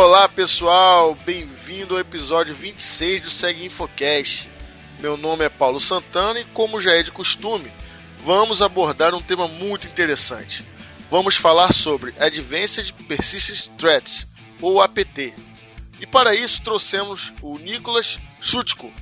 Olá pessoal, bem-vindo ao episódio 26 do Segue Infocast. Meu nome é Paulo Santana e, como já é de costume, vamos abordar um tema muito interessante. Vamos falar sobre Advanced Persistent Threats, ou APT. E para isso trouxemos o Nicolas Chutko,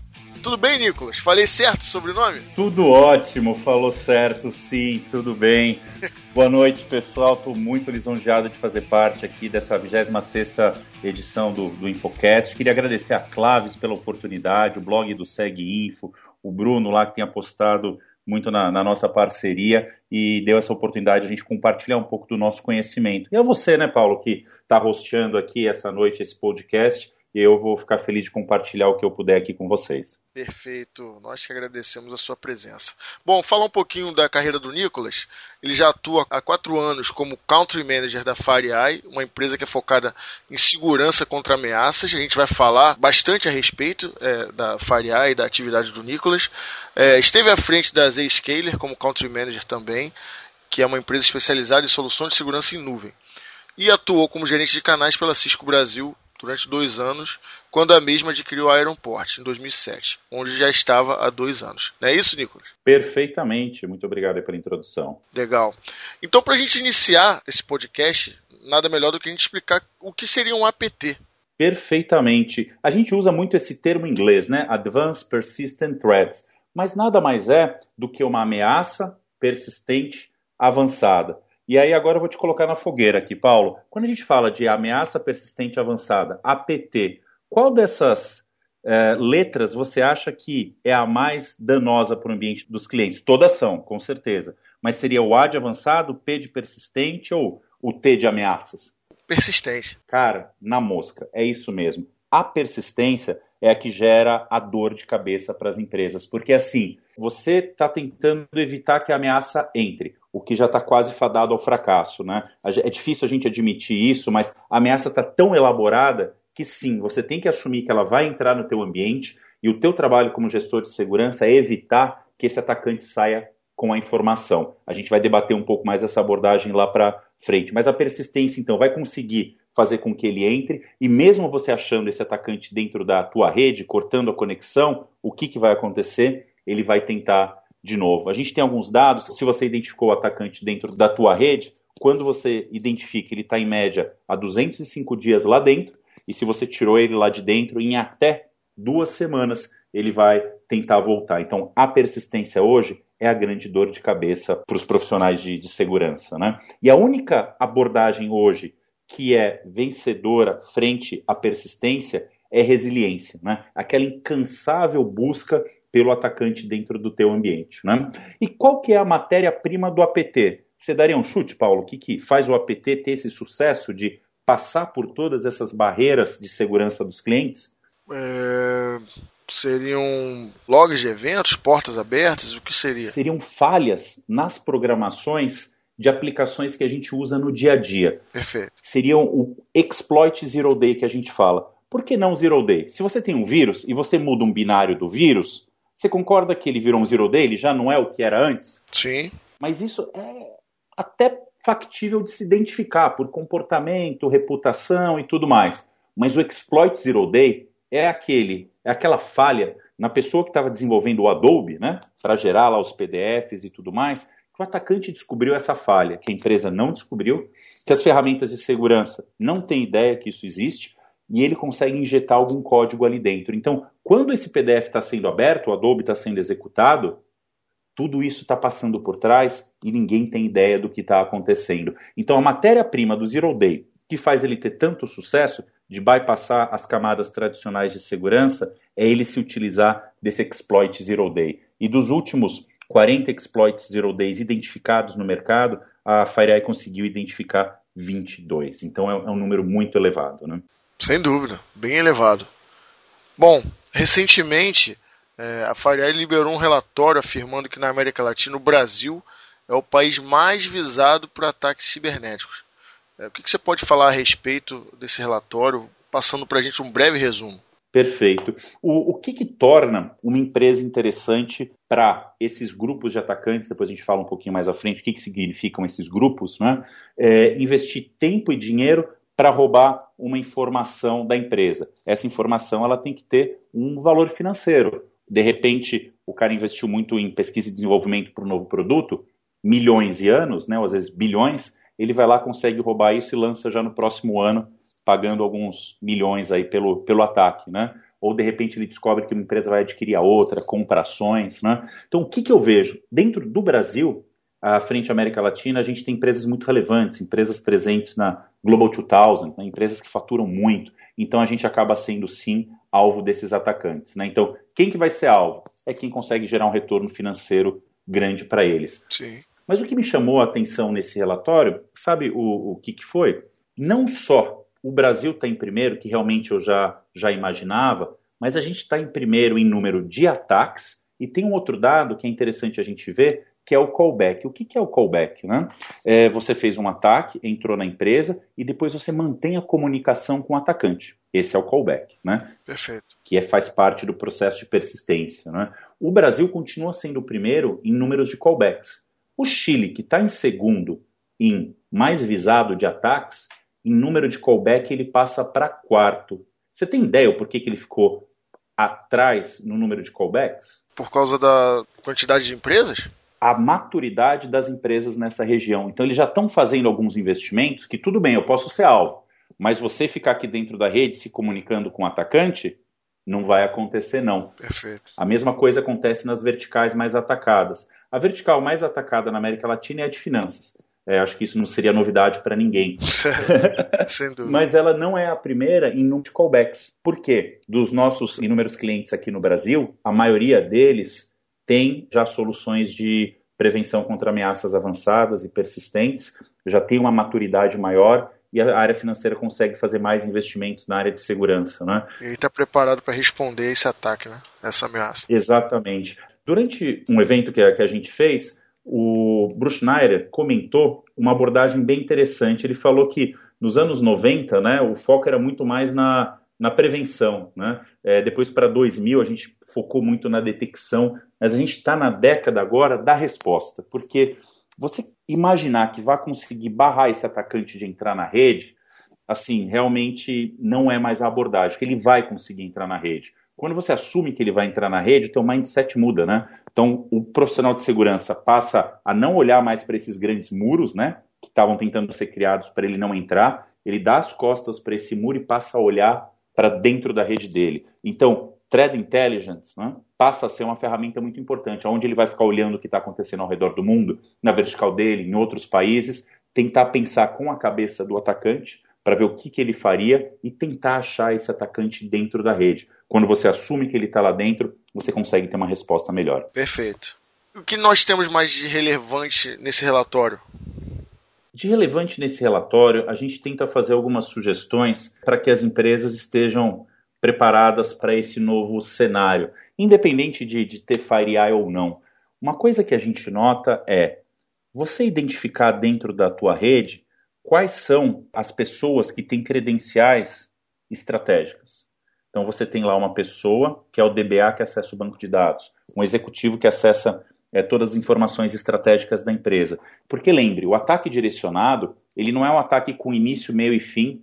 tudo bem, Nicolas? Falei certo o sobrenome? Tudo ótimo, falou certo, sim, tudo bem. Boa noite, pessoal. Estou muito lisonjeado de fazer parte aqui dessa 26 edição do, do Infocast. Queria agradecer a Claves pela oportunidade, o blog do Segue Info, o Bruno lá que tem apostado muito na, na, nossa parceria e deu essa oportunidade de a gente compartilhar um pouco do nosso conhecimento. E é você, né, Paulo, que está rosteando aqui essa noite esse podcast eu vou ficar feliz de compartilhar o que eu puder aqui com vocês. Perfeito, nós que agradecemos a sua presença. Bom, falar um pouquinho da carreira do Nicolas. Ele já atua há quatro anos como Country Manager da FireEye, uma empresa que é focada em segurança contra ameaças. A gente vai falar bastante a respeito é, da FireEye e da atividade do Nicolas. É, esteve à frente da Zscaler como Country Manager também, que é uma empresa especializada em soluções de segurança em nuvem. E atuou como gerente de canais pela Cisco Brasil durante dois anos, quando a mesma adquiriu a Aeroport, em 2007, onde já estava há dois anos. Não é isso, Nicolas? Perfeitamente. Muito obrigado pela introdução. Legal. Então, para a gente iniciar esse podcast, nada melhor do que a gente explicar o que seria um APT. Perfeitamente. A gente usa muito esse termo em inglês, né? Advanced Persistent Threats. Mas nada mais é do que uma ameaça persistente avançada. E aí agora eu vou te colocar na fogueira aqui, Paulo. Quando a gente fala de ameaça persistente avançada, APT, qual dessas é, letras você acha que é a mais danosa para o ambiente dos clientes? Todas são, com certeza. Mas seria o A de avançado, o P de persistente ou o T de ameaças? Persistente. Cara, na mosca, é isso mesmo. A persistência é a que gera a dor de cabeça para as empresas, porque assim, você está tentando evitar que a ameaça entre o que já está quase fadado ao fracasso. Né? É difícil a gente admitir isso, mas a ameaça está tão elaborada que sim, você tem que assumir que ela vai entrar no teu ambiente e o teu trabalho como gestor de segurança é evitar que esse atacante saia com a informação. A gente vai debater um pouco mais essa abordagem lá para frente, mas a persistência então vai conseguir fazer com que ele entre e mesmo você achando esse atacante dentro da tua rede, cortando a conexão, o que, que vai acontecer? Ele vai tentar de novo. A gente tem alguns dados, se você identificou o atacante dentro da tua rede, quando você identifica ele está em média há 205 dias lá dentro, e se você tirou ele lá de dentro, em até duas semanas ele vai tentar voltar. Então, a persistência hoje é a grande dor de cabeça para os profissionais de, de segurança. Né? E a única abordagem hoje que é vencedora frente à persistência é resiliência, né? aquela incansável busca pelo atacante dentro do teu ambiente. Né? E qual que é a matéria-prima do APT? Você daria um chute, Paulo? O que, que faz o APT ter esse sucesso de passar por todas essas barreiras de segurança dos clientes? É, seriam logs de eventos, portas abertas, o que seria? Seriam falhas nas programações de aplicações que a gente usa no dia a dia. Perfeito. Seriam o exploit zero day que a gente fala. Por que não zero day? Se você tem um vírus e você muda um binário do vírus, você concorda que ele virou um zero day? Ele já não é o que era antes? Sim. Mas isso é até factível de se identificar por comportamento, reputação e tudo mais. Mas o exploit zero day é aquele, é aquela falha na pessoa que estava desenvolvendo o Adobe, né, para gerar lá os PDFs e tudo mais, que o atacante descobriu essa falha, que a empresa não descobriu, que as ferramentas de segurança não têm ideia que isso existe e ele consegue injetar algum código ali dentro. Então, quando esse PDF está sendo aberto, o Adobe está sendo executado, tudo isso está passando por trás e ninguém tem ideia do que está acontecendo. Então, a matéria-prima do Zero Day, que faz ele ter tanto sucesso de bypassar as camadas tradicionais de segurança, é ele se utilizar desse exploit Zero Day. E dos últimos 40 exploits Zero Days identificados no mercado, a FireEye conseguiu identificar 22. Então é, é um número muito elevado. Né? Sem dúvida, bem elevado. Bom, recentemente é, a FireEye liberou um relatório afirmando que na América Latina o Brasil é o país mais visado por ataques cibernéticos. É, o que, que você pode falar a respeito desse relatório, passando para a gente um breve resumo? Perfeito. O, o que, que torna uma empresa interessante para esses grupos de atacantes? Depois a gente fala um pouquinho mais à frente o que, que significam esses grupos, né? É, investir tempo e dinheiro para roubar uma informação da empresa. Essa informação ela tem que ter um valor financeiro. De repente, o cara investiu muito em pesquisa e desenvolvimento para um novo produto, milhões de anos, né, ou às vezes bilhões, ele vai lá, consegue roubar isso e lança já no próximo ano, pagando alguns milhões aí pelo, pelo ataque, né? Ou de repente ele descobre que uma empresa vai adquirir a outra, compra ações, né? Então o que, que eu vejo? Dentro do Brasil, à frente à América Latina, a gente tem empresas muito relevantes, empresas presentes na Global 2000, né? empresas que faturam muito. Então a gente acaba sendo sim alvo desses atacantes, né? Então quem que vai ser alvo? É quem consegue gerar um retorno financeiro grande para eles. Sim. Mas o que me chamou a atenção nesse relatório, sabe o, o que, que foi? Não só o Brasil está em primeiro, que realmente eu já, já imaginava, mas a gente está em primeiro em número de ataques, e tem um outro dado que é interessante a gente ver, que é o callback. O que, que é o callback? Né? É, você fez um ataque, entrou na empresa e depois você mantém a comunicação com o atacante. Esse é o callback, né? Perfeito. Que é, faz parte do processo de persistência. Né? O Brasil continua sendo o primeiro em números de callbacks. O Chile, que está em segundo em mais visado de ataques, em número de callback ele passa para quarto. Você tem ideia o porquê que ele ficou atrás no número de callbacks? Por causa da quantidade de empresas? A maturidade das empresas nessa região. Então eles já estão fazendo alguns investimentos que tudo bem, eu posso ser alvo, mas você ficar aqui dentro da rede se comunicando com o atacante, não vai acontecer não. Perfeito. A mesma coisa acontece nas verticais mais atacadas. A vertical mais atacada na América Latina é a de finanças. É, acho que isso não seria novidade para ninguém. Sem dúvida. Mas ela não é a primeira em número de callbacks. Por quê? Dos nossos inúmeros clientes aqui no Brasil, a maioria deles tem já soluções de prevenção contra ameaças avançadas e persistentes, já tem uma maturidade maior e a área financeira consegue fazer mais investimentos na área de segurança. Né? E está preparado para responder esse ataque, né? essa ameaça. Exatamente. Durante um evento que a, que a gente fez, o Bruce Schneider comentou uma abordagem bem interessante. Ele falou que nos anos 90, né, o foco era muito mais na, na prevenção. Né? É, depois, para 2000, a gente focou muito na detecção, mas a gente está na década agora da resposta, porque você imaginar que vai conseguir barrar esse atacante de entrar na rede, assim, realmente não é mais a abordagem, que ele vai conseguir entrar na rede. Quando você assume que ele vai entrar na rede, o teu mindset muda, né? Então, o profissional de segurança passa a não olhar mais para esses grandes muros, né? Que estavam tentando ser criados para ele não entrar. Ele dá as costas para esse muro e passa a olhar para dentro da rede dele. Então, Threat Intelligence né, passa a ser uma ferramenta muito importante, onde ele vai ficar olhando o que está acontecendo ao redor do mundo, na vertical dele, em outros países, tentar pensar com a cabeça do atacante para ver o que, que ele faria e tentar achar esse atacante dentro da rede. Quando você assume que ele está lá dentro, você consegue ter uma resposta melhor. Perfeito. O que nós temos mais de relevante nesse relatório? De relevante nesse relatório, a gente tenta fazer algumas sugestões para que as empresas estejam preparadas para esse novo cenário, independente de, de ter FireEye ou não. Uma coisa que a gente nota é você identificar dentro da tua rede quais são as pessoas que têm credenciais estratégicas. Então você tem lá uma pessoa que é o DBA que acessa o banco de dados, um executivo que acessa é, todas as informações estratégicas da empresa. Porque lembre, o ataque direcionado ele não é um ataque com início, meio e fim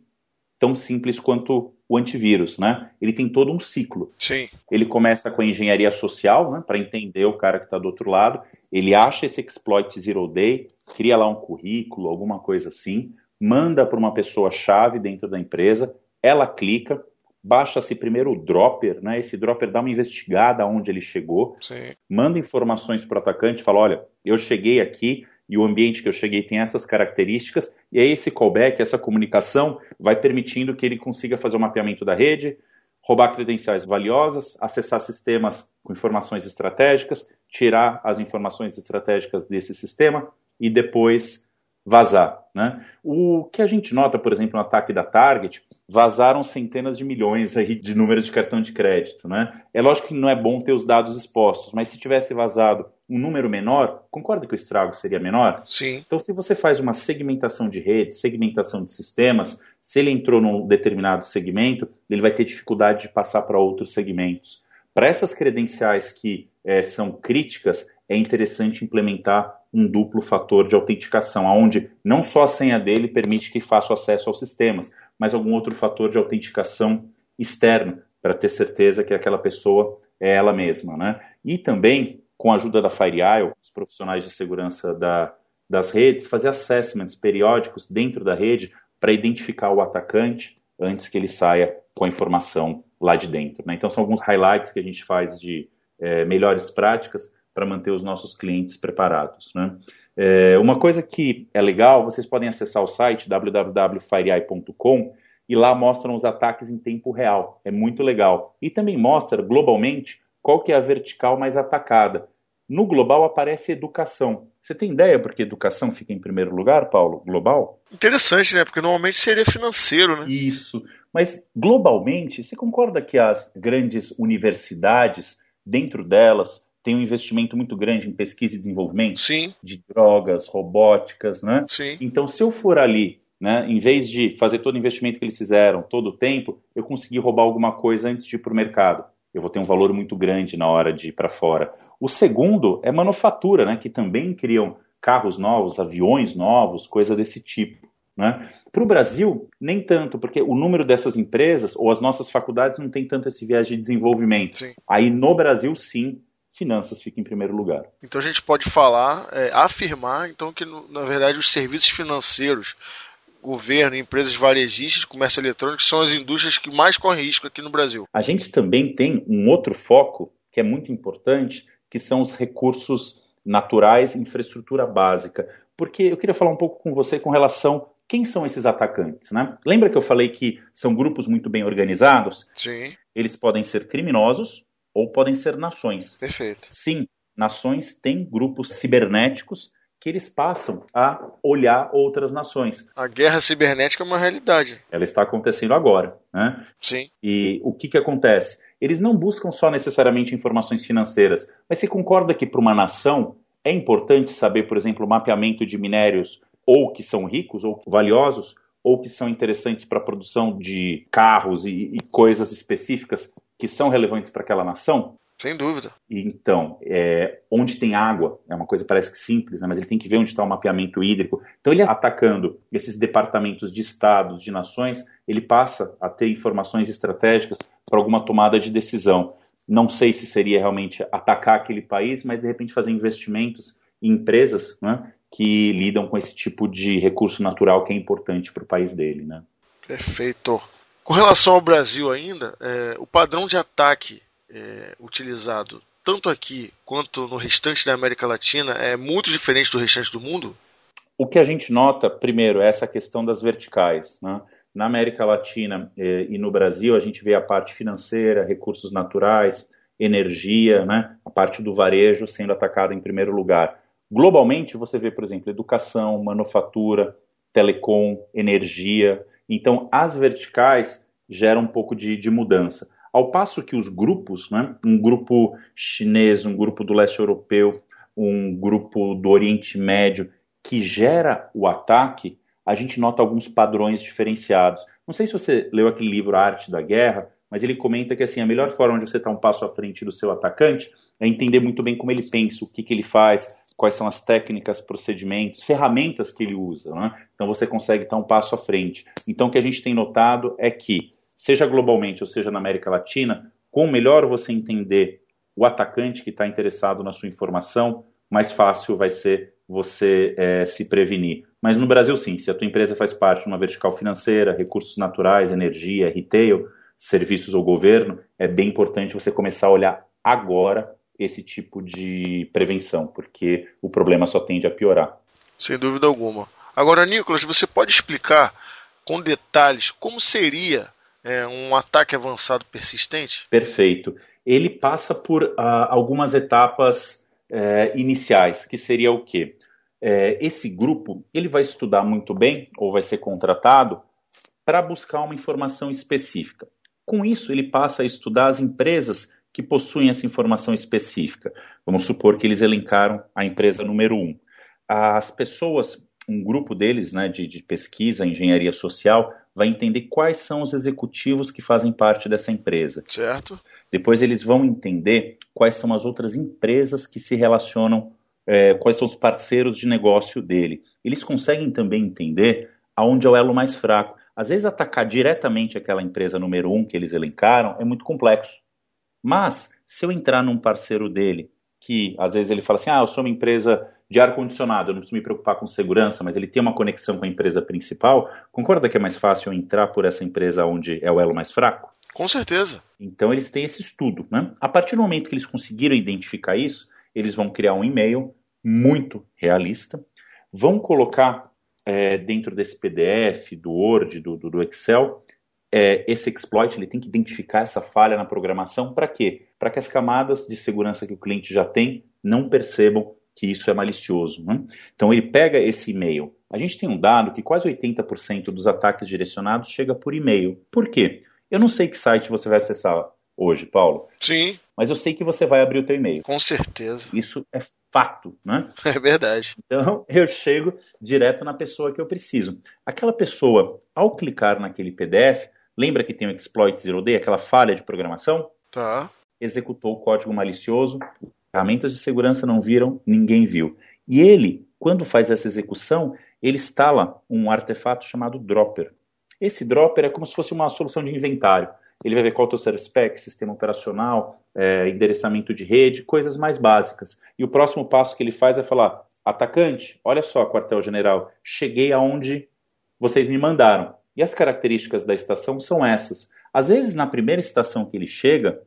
tão simples quanto o antivírus, né? Ele tem todo um ciclo. Sim. Ele começa com a engenharia social, né, para entender o cara que está do outro lado. Ele acha esse exploit zero day, cria lá um currículo, alguma coisa assim, manda para uma pessoa chave dentro da empresa, ela clica, baixa-se primeiro o dropper, né? Esse dropper dá uma investigada aonde ele chegou, Sim. manda informações para o atacante, fala, olha, eu cheguei aqui, e o ambiente que eu cheguei tem essas características, e aí esse callback, essa comunicação, vai permitindo que ele consiga fazer o mapeamento da rede, roubar credenciais valiosas, acessar sistemas com informações estratégicas, tirar as informações estratégicas desse sistema e depois vazar. Né? O que a gente nota, por exemplo, no ataque da Target, vazaram centenas de milhões aí de números de cartão de crédito. Né? É lógico que não é bom ter os dados expostos, mas se tivesse vazado um número menor, concorda que o estrago seria menor? Sim. Então, se você faz uma segmentação de rede, segmentação de sistemas, se ele entrou num determinado segmento, ele vai ter dificuldade de passar para outros segmentos. Para essas credenciais que é, são críticas, é interessante implementar um duplo fator de autenticação, onde não só a senha dele permite que faça o acesso aos sistemas, mas algum outro fator de autenticação externo para ter certeza que aquela pessoa é ela mesma, né? E também, com a ajuda da FireEye, os profissionais de segurança da, das redes, fazer assessments periódicos dentro da rede para identificar o atacante antes que ele saia com a informação lá de dentro. Né? Então, são alguns highlights que a gente faz de é, melhores práticas para manter os nossos clientes preparados. Né? É, uma coisa que é legal, vocês podem acessar o site www.fireeye.com e lá mostram os ataques em tempo real. É muito legal. E também mostra globalmente qual que é a vertical mais atacada. No global aparece educação. Você tem ideia porque educação fica em primeiro lugar, Paulo? Global? Interessante, né? Porque normalmente seria financeiro, né? Isso. Mas globalmente, você concorda que as grandes universidades, dentro delas, tem um investimento muito grande em pesquisa e desenvolvimento Sim. de drogas, robóticas, né? Sim. Então, se eu for ali, né, em vez de fazer todo o investimento que eles fizeram todo o tempo, eu consegui roubar alguma coisa antes de ir para o mercado. Eu vou ter um valor muito grande na hora de ir para fora. O segundo é manufatura, né, que também criam carros novos, aviões novos, coisa desse tipo. Né? Para o Brasil, nem tanto, porque o número dessas empresas ou as nossas faculdades não tem tanto esse viés de desenvolvimento. Sim. Aí no Brasil, sim, finanças fica em primeiro lugar. Então a gente pode falar, é, afirmar, então que na verdade os serviços financeiros, governo, empresas varejistas, comércio eletrônico são as indústrias que mais correm risco aqui no Brasil. A gente também tem um outro foco que é muito importante, que são os recursos naturais, infraestrutura básica. Porque eu queria falar um pouco com você com relação quem são esses atacantes, né? Lembra que eu falei que são grupos muito bem organizados? Sim. Eles podem ser criminosos, ou podem ser nações. Perfeito. Sim, nações têm grupos cibernéticos que eles passam a olhar outras nações. A guerra cibernética é uma realidade. Ela está acontecendo agora, né? Sim. E o que, que acontece? Eles não buscam só necessariamente informações financeiras, mas você concorda que para uma nação é importante saber, por exemplo, o mapeamento de minérios ou que são ricos ou valiosos, ou que são interessantes para a produção de carros e, e coisas específicas que são relevantes para aquela nação? Sem dúvida. Então, é, onde tem água, é uma coisa parece que simples, né, mas ele tem que ver onde está o mapeamento hídrico. Então, ele atacando esses departamentos de estados, de nações, ele passa a ter informações estratégicas para alguma tomada de decisão. Não sei se seria realmente atacar aquele país, mas de repente fazer investimentos em empresas né, que lidam com esse tipo de recurso natural que é importante para o país dele. Né? Perfeito. Com relação ao Brasil ainda, é, o padrão de ataque é, utilizado tanto aqui quanto no restante da América Latina é muito diferente do restante do mundo? O que a gente nota, primeiro, é essa questão das verticais. Né? Na América Latina eh, e no Brasil, a gente vê a parte financeira, recursos naturais, energia, né? a parte do varejo sendo atacada em primeiro lugar. Globalmente, você vê, por exemplo, educação, manufatura, telecom, energia, então, as verticais geram um pouco de, de mudança. Ao passo que os grupos, né, um grupo chinês, um grupo do leste europeu, um grupo do Oriente Médio, que gera o ataque, a gente nota alguns padrões diferenciados. Não sei se você leu aquele livro A Arte da Guerra, mas ele comenta que assim a melhor forma de você estar um passo à frente do seu atacante é entender muito bem como ele pensa, o que, que ele faz, quais são as técnicas, procedimentos, ferramentas que ele usa. Né? Então você consegue estar um passo à frente. Então o que a gente tem notado é que, seja globalmente ou seja na América Latina, com melhor você entender o atacante que está interessado na sua informação, mais fácil vai ser você é, se prevenir. Mas no Brasil, sim, se a tua empresa faz parte de uma vertical financeira, recursos naturais, energia, retail, serviços ou governo, é bem importante você começar a olhar agora esse tipo de prevenção, porque o problema só tende a piorar. Sem dúvida alguma. Agora, Nicolas, você pode explicar com detalhes como seria é, um ataque avançado persistente? Perfeito. Ele passa por uh, algumas etapas uh, iniciais, que seria o quê? Uh, esse grupo ele vai estudar muito bem, ou vai ser contratado, para buscar uma informação específica. Com isso, ele passa a estudar as empresas que possuem essa informação específica. Vamos supor que eles elencaram a empresa número um. As pessoas, um grupo deles né, de, de pesquisa, engenharia social, vai entender quais são os executivos que fazem parte dessa empresa. Certo. Depois eles vão entender quais são as outras empresas que se relacionam, é, quais são os parceiros de negócio dele. Eles conseguem também entender aonde é o elo mais fraco. Às vezes atacar diretamente aquela empresa número um que eles elencaram é muito complexo. Mas se eu entrar num parceiro dele, que às vezes ele fala assim, ah, eu sou uma empresa de ar-condicionado, eu não preciso me preocupar com segurança, mas ele tem uma conexão com a empresa principal, concorda que é mais fácil eu entrar por essa empresa onde é o elo mais fraco? Com certeza. Então eles têm esse estudo. Né? A partir do momento que eles conseguiram identificar isso, eles vão criar um e-mail muito realista, vão colocar é, dentro desse PDF, do Word, do, do Excel, é, esse exploit ele tem que identificar essa falha na programação para quê? Para que as camadas de segurança que o cliente já tem não percebam que isso é malicioso. Né? Então ele pega esse e-mail. A gente tem um dado que quase 80% dos ataques direcionados chega por e-mail. Por quê? Eu não sei que site você vai acessar hoje, Paulo. Sim. Mas eu sei que você vai abrir o teu e-mail. Com certeza. Isso é fato, né? É verdade. Então eu chego direto na pessoa que eu preciso. Aquela pessoa, ao clicar naquele PDF, lembra que tem o exploit zero day, aquela falha de programação? Tá. Executou o código malicioso, ferramentas de segurança não viram, ninguém viu. E ele, quando faz essa execução, ele instala um artefato chamado dropper. Esse dropper é como se fosse uma solução de inventário. Ele vai ver qual é o teu service spec, sistema operacional, é, endereçamento de rede, coisas mais básicas. E o próximo passo que ele faz é falar: atacante, olha só, quartel-general, cheguei aonde vocês me mandaram. E as características da estação são essas. Às vezes, na primeira estação que ele chega,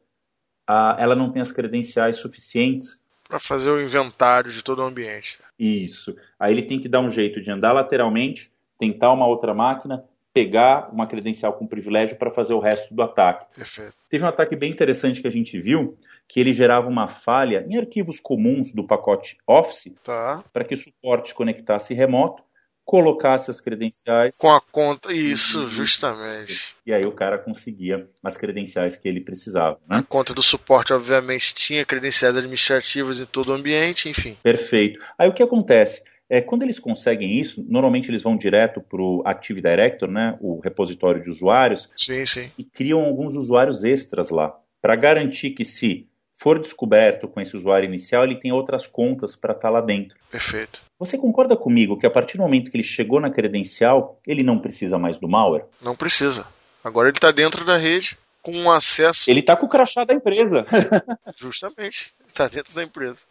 a, ela não tem as credenciais suficientes para fazer o inventário de todo o ambiente. Isso. Aí ele tem que dar um jeito de andar lateralmente, tentar uma outra máquina, pegar uma credencial com privilégio para fazer o resto do ataque. Perfeito. Teve um ataque bem interessante que a gente viu, que ele gerava uma falha em arquivos comuns do pacote Office tá. para que o suporte conectasse remoto, colocasse as credenciais. Com a conta, isso, e, justamente. E aí o cara conseguia as credenciais que ele precisava. Né? A conta do suporte, obviamente, tinha credenciais administrativas em todo o ambiente, enfim. Perfeito. Aí o que acontece? É, quando eles conseguem isso, normalmente eles vão direto para o Active Director, né, o repositório de usuários, sim, sim. e criam alguns usuários extras lá, para garantir que se for descoberto com esse usuário inicial, ele tem outras contas para estar tá lá dentro. Perfeito. Você concorda comigo que a partir do momento que ele chegou na credencial, ele não precisa mais do malware? Não precisa. Agora ele está dentro da rede com um acesso. Ele está com o crachá da empresa. Justamente. Está dentro da empresa.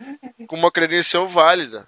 Com uma credencial válida.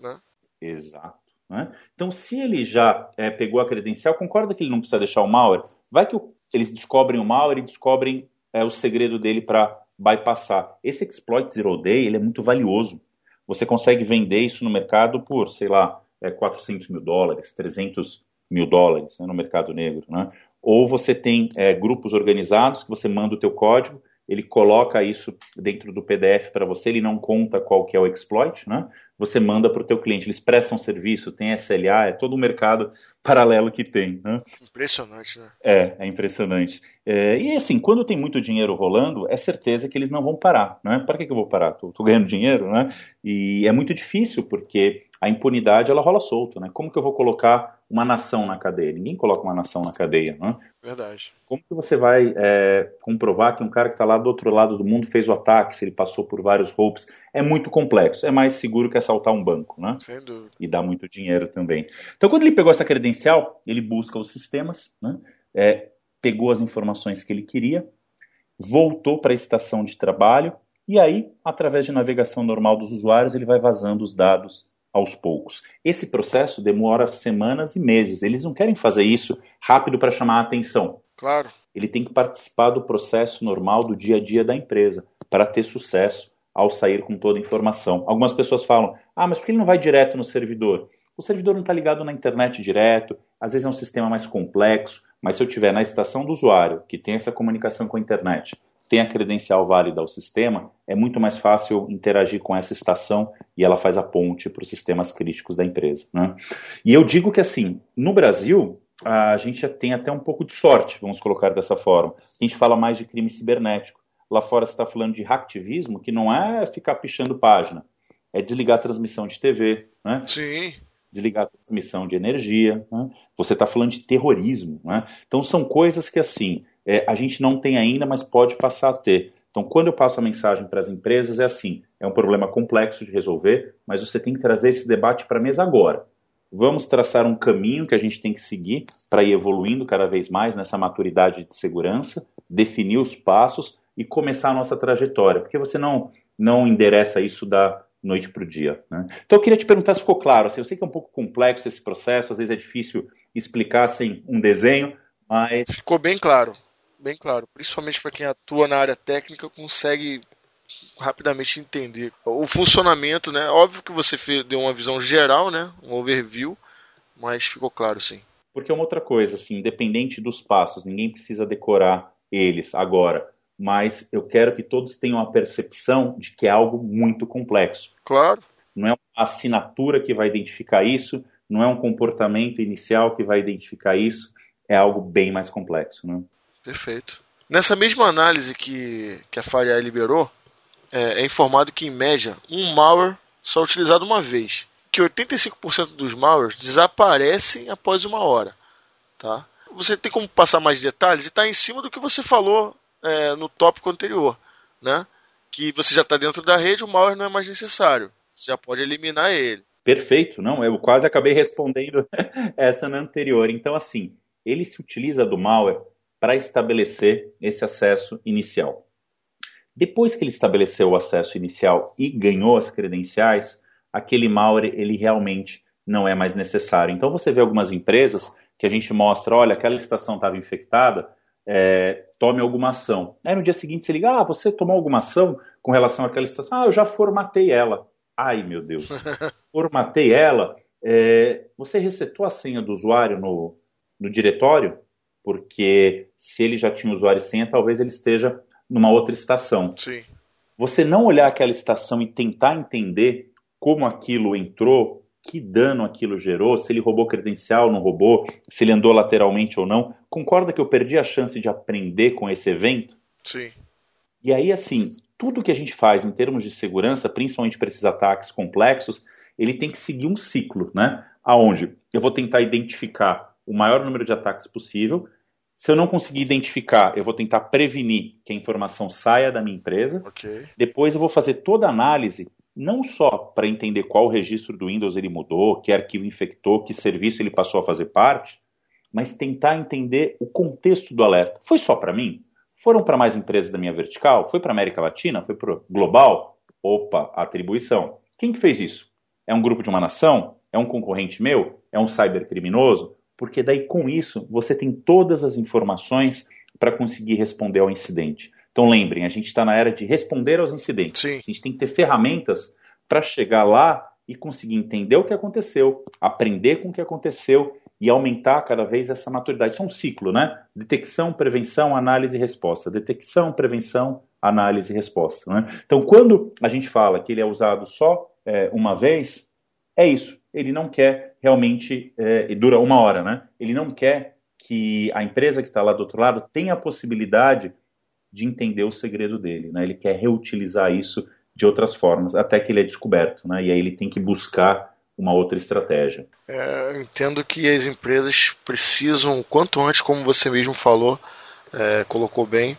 Né? Exato. Né? Então, se ele já é, pegou a credencial, concorda que ele não precisa deixar o malware? Vai que o, eles descobrem o malware e descobrem é, o segredo dele para bypassar. Esse exploit zero day ele é muito valioso. Você consegue vender isso no mercado por, sei lá, é, 400 mil dólares, 300 mil dólares né, no mercado negro. Né? Ou você tem é, grupos organizados que você manda o teu código ele coloca isso dentro do PDF para você, ele não conta qual que é o exploit, né? Você manda para o teu cliente, eles prestam serviço, tem SLA, é todo um mercado paralelo que tem. Né? Impressionante, né? É, é impressionante. É, e assim, quando tem muito dinheiro rolando, é certeza que eles não vão parar, né? Para que, que eu vou parar? Tô, tô ganhando dinheiro, né? E é muito difícil, porque a impunidade ela rola solta, né? Como que eu vou colocar uma nação na cadeia? Ninguém coloca uma nação na cadeia, né? Verdade. Como que você vai é, comprovar que um cara que está lá do outro lado do mundo fez o ataque, se ele passou por vários hopes? É muito complexo. É mais seguro que assaltar um banco, né? Sem dúvida. E dá muito dinheiro também. Então, quando ele pegou essa credencial, ele busca os sistemas, né? É, pegou as informações que ele queria, voltou para a estação de trabalho e aí, através de navegação normal dos usuários, ele vai vazando os dados aos poucos. Esse processo demora semanas e meses. Eles não querem fazer isso rápido para chamar a atenção. Claro. Ele tem que participar do processo normal do dia a dia da empresa para ter sucesso ao sair com toda a informação. Algumas pessoas falam: ah, mas por que ele não vai direto no servidor? O servidor não está ligado na internet direto, às vezes é um sistema mais complexo, mas se eu tiver na estação do usuário, que tem essa comunicação com a internet, tem a credencial válida ao sistema, é muito mais fácil interagir com essa estação e ela faz a ponte para os sistemas críticos da empresa. Né? E eu digo que assim, no Brasil, a gente tem até um pouco de sorte, vamos colocar dessa forma. A gente fala mais de crime cibernético. Lá fora você está falando de hacktivismo, que não é ficar pichando página, é desligar a transmissão de TV, né? Sim. Desligar a transmissão de energia. Né? Você está falando de terrorismo. Né? Então são coisas que assim é, a gente não tem ainda, mas pode passar a ter. Então, quando eu passo a mensagem para as empresas, é assim: é um problema complexo de resolver, mas você tem que trazer esse debate para a mesa agora. vamos traçar um caminho que a gente tem que seguir para ir evoluindo cada vez mais nessa maturidade de segurança, definir os passos e começar a nossa trajetória, porque você não, não endereça isso da noite para o dia. Né? Então eu queria te perguntar se ficou claro. Assim, eu sei que é um pouco complexo esse processo, às vezes é difícil explicar sem um desenho, mas. Ficou bem claro. Bem claro. Principalmente para quem atua na área técnica, consegue rapidamente entender o funcionamento, né? Óbvio que você deu uma visão geral, né? Um overview, mas ficou claro sim. Porque é uma outra coisa, assim, independente dos passos, ninguém precisa decorar eles agora mas eu quero que todos tenham a percepção de que é algo muito complexo. Claro. Não é uma assinatura que vai identificar isso, não é um comportamento inicial que vai identificar isso, é algo bem mais complexo. Né? Perfeito. Nessa mesma análise que, que a FireEye liberou, é, é informado que, em média, um malware só é utilizado uma vez, que 85% dos malwares desaparecem após uma hora. Tá? Você tem como passar mais detalhes e está em cima do que você falou é, no tópico anterior, né? Que você já está dentro da rede, o malware não é mais necessário. Você já pode eliminar ele. Perfeito, não, eu quase acabei respondendo essa na anterior. Então, assim, ele se utiliza do malware para estabelecer esse acesso inicial. Depois que ele estabeleceu o acesso inicial e ganhou as credenciais, aquele malware ele realmente não é mais necessário. Então você vê algumas empresas que a gente mostra, olha, aquela estação estava infectada, é, tome alguma ação. Aí no dia seguinte você liga, ah, você tomou alguma ação com relação àquela estação? Ah, eu já formatei ela. Ai, meu Deus. formatei ela. É, você resetou a senha do usuário no, no diretório? Porque se ele já tinha usuário e senha, talvez ele esteja numa outra estação. Sim. Você não olhar aquela estação e tentar entender como aquilo entrou, que dano aquilo gerou, se ele roubou credencial, não roubou, se ele andou lateralmente ou não. Concorda que eu perdi a chance de aprender com esse evento? Sim. E aí, assim, tudo que a gente faz em termos de segurança, principalmente para esses ataques complexos, ele tem que seguir um ciclo, né? Aonde eu vou tentar identificar o maior número de ataques possível. Se eu não conseguir identificar, eu vou tentar prevenir que a informação saia da minha empresa. Okay. Depois eu vou fazer toda a análise não só para entender qual registro do Windows ele mudou, que arquivo infectou, que serviço ele passou a fazer parte, mas tentar entender o contexto do alerta. Foi só para mim? Foram para mais empresas da minha vertical? Foi para América Latina? Foi para global? Opa, atribuição. Quem que fez isso? É um grupo de uma nação? É um concorrente meu? É um cybercriminoso? Porque daí com isso você tem todas as informações para conseguir responder ao incidente. Então lembrem, a gente está na era de responder aos incidentes. Sim. A gente tem que ter ferramentas para chegar lá e conseguir entender o que aconteceu, aprender com o que aconteceu e aumentar cada vez essa maturidade. Isso é um ciclo, né? Detecção, prevenção, análise e resposta. Detecção, prevenção, análise e resposta. Né? Então, quando a gente fala que ele é usado só é, uma vez, é isso. Ele não quer realmente, é, e dura uma hora, né? Ele não quer que a empresa que está lá do outro lado tenha a possibilidade de entender o segredo dele. Né? Ele quer reutilizar isso de outras formas, até que ele é descoberto. Né? E aí ele tem que buscar uma outra estratégia. É, entendo que as empresas precisam, quanto antes, como você mesmo falou, é, colocou bem,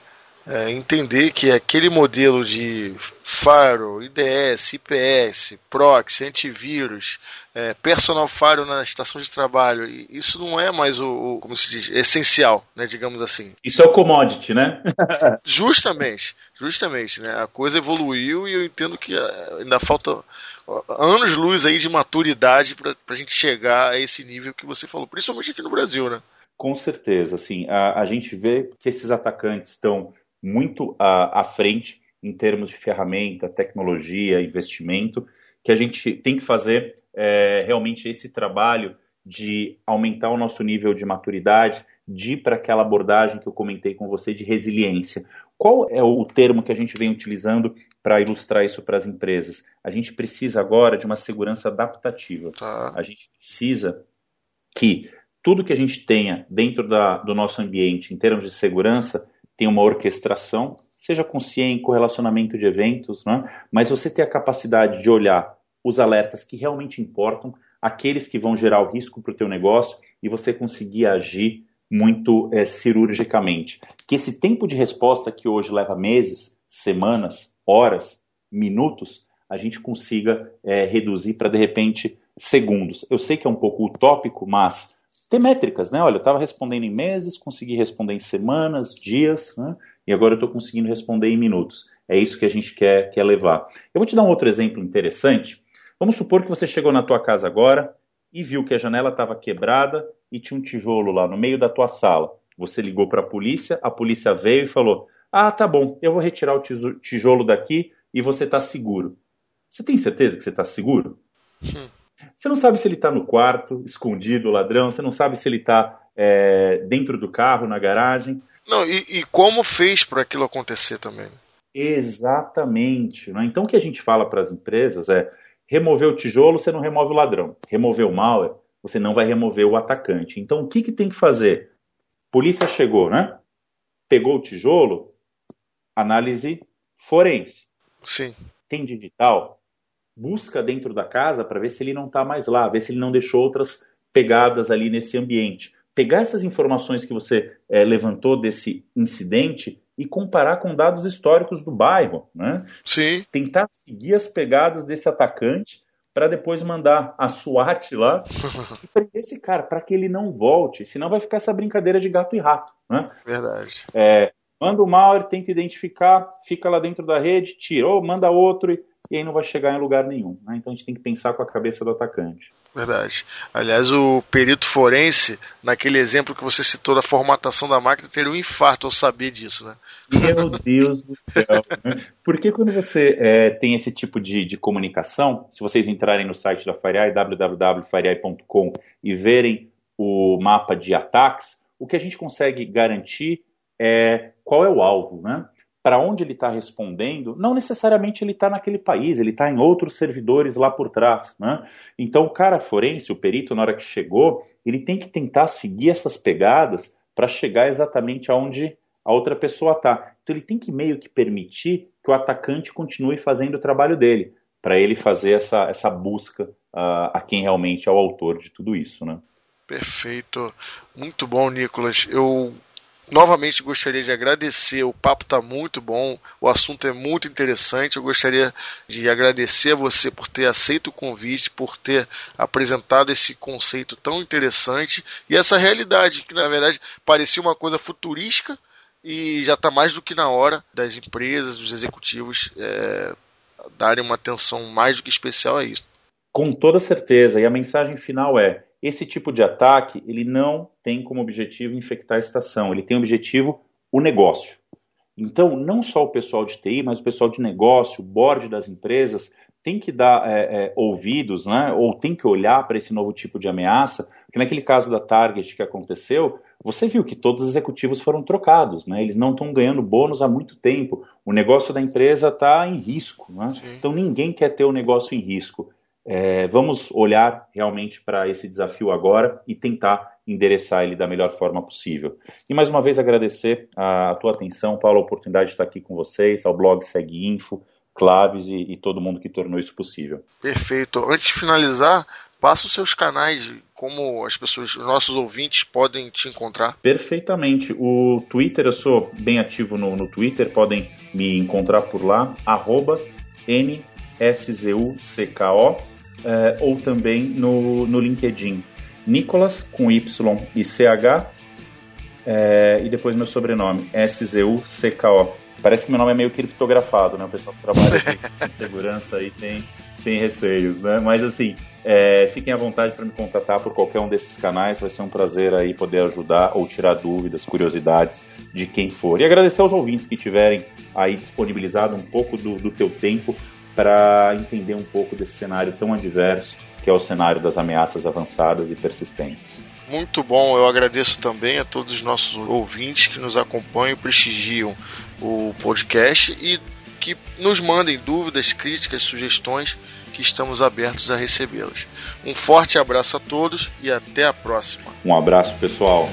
é, entender que aquele modelo de firewall, IDS, IPS, proxy, antivírus, é, personal firewall na estação de trabalho, isso não é mais o, o, como se diz, essencial, né, digamos assim. Isso é o commodity, né? justamente, justamente, né? A coisa evoluiu e eu entendo que é, ainda falta anos luz aí de maturidade para a gente chegar a esse nível que você falou, principalmente aqui no Brasil, né? Com certeza, assim, a, a gente vê que esses atacantes estão muito à, à frente em termos de ferramenta, tecnologia, investimento, que a gente tem que fazer é, realmente esse trabalho de aumentar o nosso nível de maturidade, de ir para aquela abordagem que eu comentei com você de resiliência. Qual é o termo que a gente vem utilizando para ilustrar isso para as empresas? A gente precisa agora de uma segurança adaptativa. Tá. A gente precisa que tudo que a gente tenha dentro da, do nosso ambiente em termos de segurança tem uma orquestração, seja com CIEM, com relacionamento de eventos, né? mas você ter a capacidade de olhar os alertas que realmente importam, aqueles que vão gerar o risco para o teu negócio e você conseguir agir muito é, cirurgicamente. Que esse tempo de resposta que hoje leva meses, semanas, horas, minutos, a gente consiga é, reduzir para de repente segundos. Eu sei que é um pouco utópico, mas ter métricas, né? Olha, eu estava respondendo em meses, consegui responder em semanas, dias, né? E agora eu estou conseguindo responder em minutos. É isso que a gente quer, quer levar. Eu vou te dar um outro exemplo interessante. Vamos supor que você chegou na tua casa agora e viu que a janela estava quebrada e tinha um tijolo lá no meio da tua sala. Você ligou para a polícia, a polícia veio e falou: Ah, tá bom, eu vou retirar o tijolo daqui e você está seguro. Você tem certeza que você está seguro? Hum. Você não sabe se ele está no quarto, escondido, ladrão, você não sabe se ele está é, dentro do carro, na garagem. Não, e, e como fez para aquilo acontecer também? Exatamente. Né? Então o que a gente fala para as empresas é remover o tijolo, você não remove o ladrão. Remover o malware, você não vai remover o atacante. Então o que, que tem que fazer? Polícia chegou, né? Pegou o tijolo, análise forense. Sim. Tem digital? Busca dentro da casa para ver se ele não está mais lá, ver se ele não deixou outras pegadas ali nesse ambiente. Pegar essas informações que você é, levantou desse incidente e comparar com dados históricos do bairro, né? Sim. Tentar seguir as pegadas desse atacante para depois mandar a SWAT lá e prender esse cara para que ele não volte, senão vai ficar essa brincadeira de gato e rato, né? Verdade. É, manda o malware, tenta identificar, fica lá dentro da rede, tira, ou manda outro e, e aí não vai chegar em lugar nenhum. Né? Então a gente tem que pensar com a cabeça do atacante. Verdade. Aliás, o perito forense, naquele exemplo que você citou da formatação da máquina, teria um infarto ao saber disso, né? Meu Deus do céu. Porque quando você é, tem esse tipo de, de comunicação, se vocês entrarem no site da FireEye, www.fireeye.com, e verem o mapa de ataques, o que a gente consegue garantir é qual é o alvo, né? Para onde ele está respondendo, não necessariamente ele está naquele país, ele está em outros servidores lá por trás. Né? Então, o cara forense, o perito, na hora que chegou, ele tem que tentar seguir essas pegadas para chegar exatamente aonde a outra pessoa está. Então, ele tem que meio que permitir que o atacante continue fazendo o trabalho dele, para ele fazer essa, essa busca uh, a quem realmente é o autor de tudo isso. Né? Perfeito. Muito bom, Nicolas. Eu novamente gostaria de agradecer. O papo está muito bom, o assunto é muito interessante. Eu gostaria de agradecer a você por ter aceito o convite, por ter apresentado esse conceito tão interessante e essa realidade que na verdade parecia uma coisa futurística e já está mais do que na hora das empresas, dos executivos é, darem uma atenção mais do que especial a isso. Com toda certeza. E a mensagem final é: esse tipo de ataque, ele não tem como objetivo infectar a estação, ele tem objetivo o negócio. Então, não só o pessoal de TI, mas o pessoal de negócio, o board das empresas, tem que dar é, é, ouvidos, né, ou tem que olhar para esse novo tipo de ameaça, porque naquele caso da Target que aconteceu, você viu que todos os executivos foram trocados, né, eles não estão ganhando bônus há muito tempo, o negócio da empresa está em risco, né, então ninguém quer ter o negócio em risco. É, vamos olhar realmente para esse desafio agora e tentar endereçar ele da melhor forma possível. E mais uma vez agradecer a, a tua atenção, Paulo, a oportunidade de estar aqui com vocês, ao blog Segue Info, Claves e, e todo mundo que tornou isso possível. Perfeito. Antes de finalizar, passa os seus canais, como as pessoas, os nossos ouvintes podem te encontrar. Perfeitamente. O Twitter, eu sou bem ativo no, no Twitter, podem me encontrar por lá, arroba NSZUCKO é, ou também no, no LinkedIn. Nicolas com Y e CH é, e depois meu sobrenome, S-Z-U-C-K-O. Parece que meu nome é meio criptografado, né? O pessoal que trabalha em segurança aí tem, tem receios, né? Mas assim, é, fiquem à vontade para me contatar por qualquer um desses canais, vai ser um prazer aí poder ajudar ou tirar dúvidas, curiosidades de quem for. E agradecer aos ouvintes que tiverem aí disponibilizado um pouco do, do teu tempo para entender um pouco desse cenário tão adverso que é o cenário das ameaças avançadas e persistentes. Muito bom, eu agradeço também a todos os nossos ouvintes que nos acompanham, prestigiam o podcast e que nos mandem dúvidas, críticas, sugestões, que estamos abertos a recebê-las. Um forte abraço a todos e até a próxima. Um abraço, pessoal.